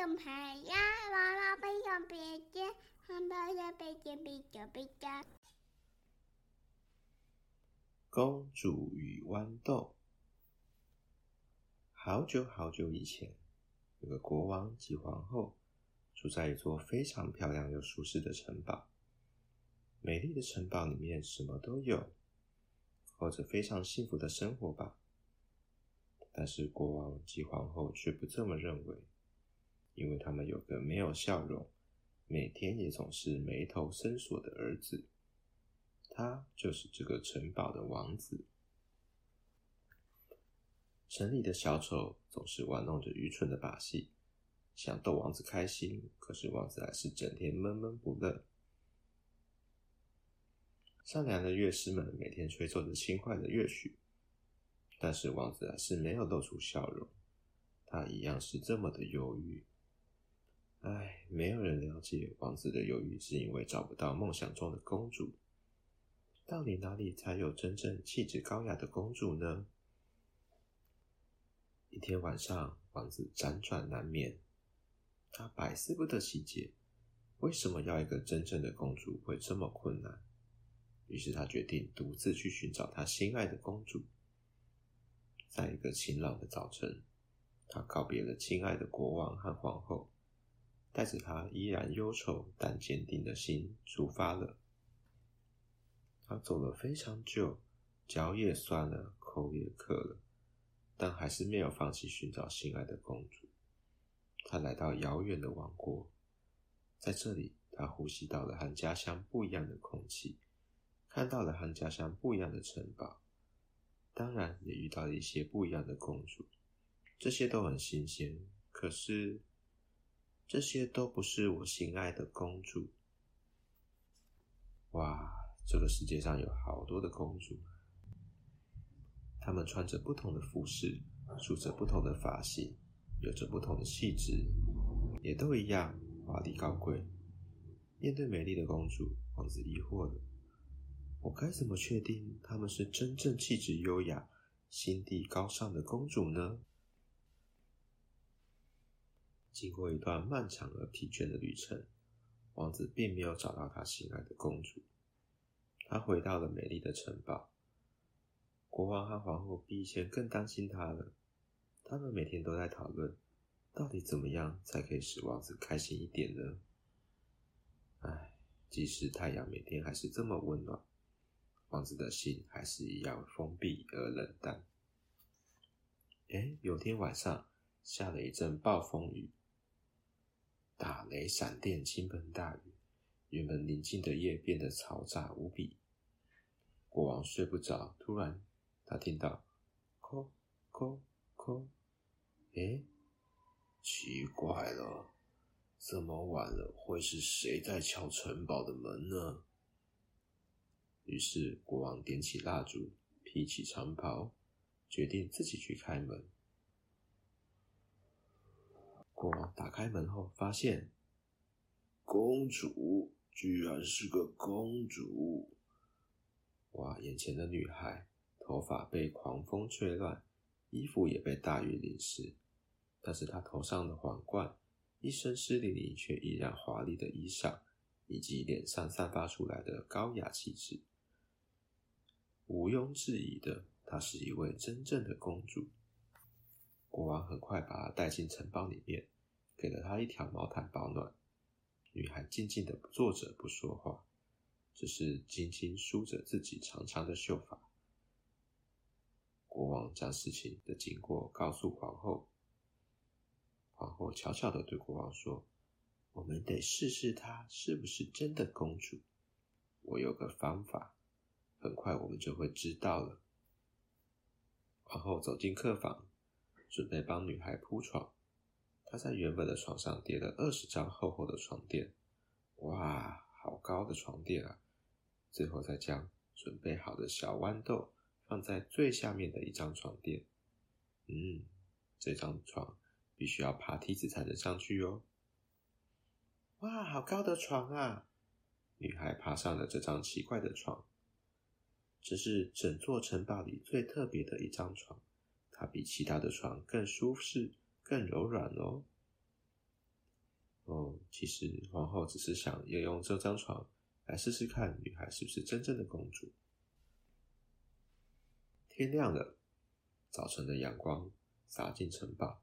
小牌呀，娃娃背上背肩，汉堡的背肩背着背着。公主与豌豆。好久好久以前，有个国王及皇后住在一座非常漂亮又舒适的城堡。美丽的城堡里面什么都有，过着非常幸福的生活吧。但是国王及皇后却不这么认为，因为他们有个没有笑容、每天也总是眉头深锁的儿子。他就是这个城堡的王子。城里的小丑总是玩弄着愚蠢的把戏，想逗王子开心，可是王子还是整天闷闷不乐。善良的乐师们每天吹奏着轻快的乐曲，但是王子还是没有露出笑容，他一样是这么的忧郁。唉，没有人了解王子的忧郁，是因为找不到梦想中的公主。到底哪里才有真正气质高雅的公主呢？一天晚上，王子辗转难眠，他百思不得其解，为什么要一个真正的公主会这么困难？于是他决定独自去寻找他心爱的公主。在一个晴朗的早晨，他告别了亲爱的国王和皇后，带着他依然忧愁但坚定的心出发了。他走了非常久，脚也酸了，口也渴了，但还是没有放弃寻找心爱的公主。他来到遥远的王国，在这里，他呼吸到了和家乡不一样的空气，看到了和家乡不一样的城堡，当然也遇到了一些不一样的公主，这些都很新鲜。可是，这些都不是我心爱的公主。哇！这个世界上有好多的公主，她们穿着不同的服饰，梳着不同的发型，有着不同的气质，也都一样华丽高贵。面对美丽的公主，王子疑惑了：我该怎么确定她们是真正气质优雅、心地高尚的公主呢？经过一段漫长而疲倦的旅程，王子并没有找到他心爱的公主。他回到了美丽的城堡，国王和皇后比以前更担心他了。他们每天都在讨论，到底怎么样才可以使王子开心一点呢？唉，即使太阳每天还是这么温暖，王子的心还是一样封闭而冷淡。哎，有天晚上下了一阵暴风雨，打雷闪电，倾盆大雨，原本宁静的夜变得嘈杂无比。国王睡不着，突然他听到“叩叩叩”，诶，奇怪了，这么晚了，会是谁在敲城堡的门呢？于是国王点起蜡烛，披起长袍，决定自己去开门。国王打开门后，发现公主居然是个公主。哇！眼前的女孩头发被狂风吹乱，衣服也被大雨淋湿，但是她头上的皇冠，一身湿淋淋却依然华丽的衣裳，以及脸上散发出来的高雅气质，毋庸置疑的，她是一位真正的公主。国王很快把她带进城堡里面，给了她一条毛毯保暖。女孩静静的坐着不说话。只是轻轻梳着自己长长的秀发。国王将事情的经过告诉皇后，皇后悄悄的对国王说：“我们得试试她是不是真的公主。我有个方法，很快我们就会知道了。”皇后走进客房，准备帮女孩铺床。她在原本的床上叠了二十张厚厚的床垫。哇，好高的床垫啊！最后再将准备好的小豌豆放在最下面的一张床垫。嗯，这张床必须要爬梯子才能上去哦。哇，好高的床啊！女孩爬上了这张奇怪的床，这是整座城堡里最特别的一张床，它比其他的床更舒适、更柔软哦。哦其实皇后只是想要用这张床来试试看女孩是不是真正的公主。天亮了，早晨的阳光洒进城堡，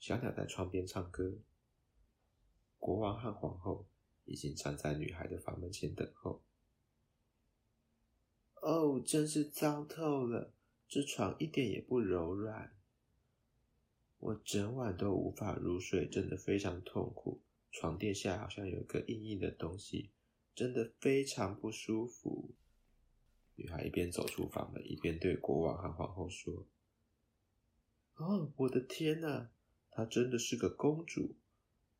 小鸟在窗边唱歌。国王和皇后已经站在女孩的房门前等候。哦，真是糟透了！这床一点也不柔软，我整晚都无法入睡，真的非常痛苦。床垫下好像有个硬硬的东西，真的非常不舒服。女孩一边走出房门，一边对国王和皇后说：“哦，我的天哪，她真的是个公主！”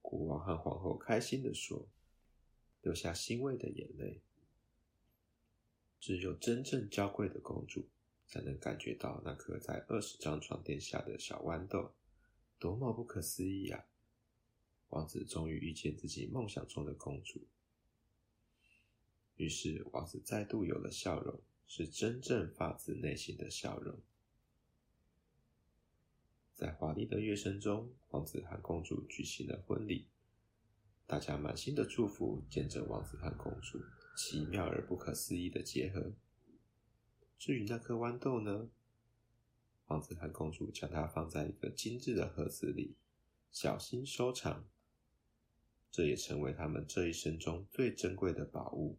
国王和皇后开心地说，流下欣慰的眼泪。只有真正娇贵的公主，才能感觉到那颗在二十张床垫下的小豌豆，多么不可思议呀！王子终于遇见自己梦想中的公主。于是，王子再度有了笑容，是真正发自内心的笑容。在华丽的乐声中，王子和公主举行了婚礼。大家满心的祝福，见证王子和公主奇妙而不可思议的结合。至于那颗豌豆呢？王子和公主将它放在一个精致的盒子里，小心收藏。这也成为他们这一生中最珍贵的宝物。